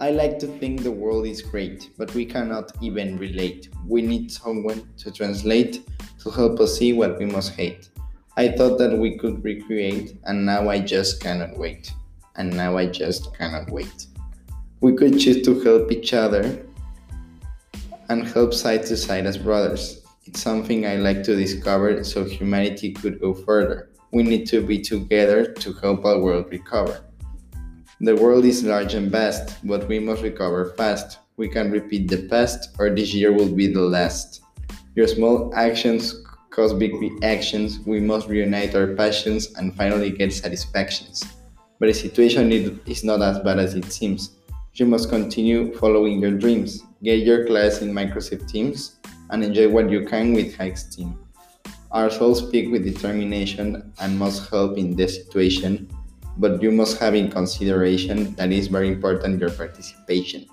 I like to think the world is great, but we cannot even relate. We need someone to translate to help us see what we must hate. I thought that we could recreate, and now I just cannot wait. And now I just cannot wait. We could choose to help each other and help side to side as brothers. It's something I like to discover so humanity could go further. We need to be together to help our world recover. The world is large and vast, but we must recover fast. We can repeat the past, or this year will be the last. Your small actions cause big reactions. We must reunite our passions and finally get satisfactions. But the situation is not as bad as it seems. You must continue following your dreams. Get your class in Microsoft Teams and enjoy what you can with high Team. Our souls speak with determination and must help in this situation but you must have in consideration that it's very important your participation.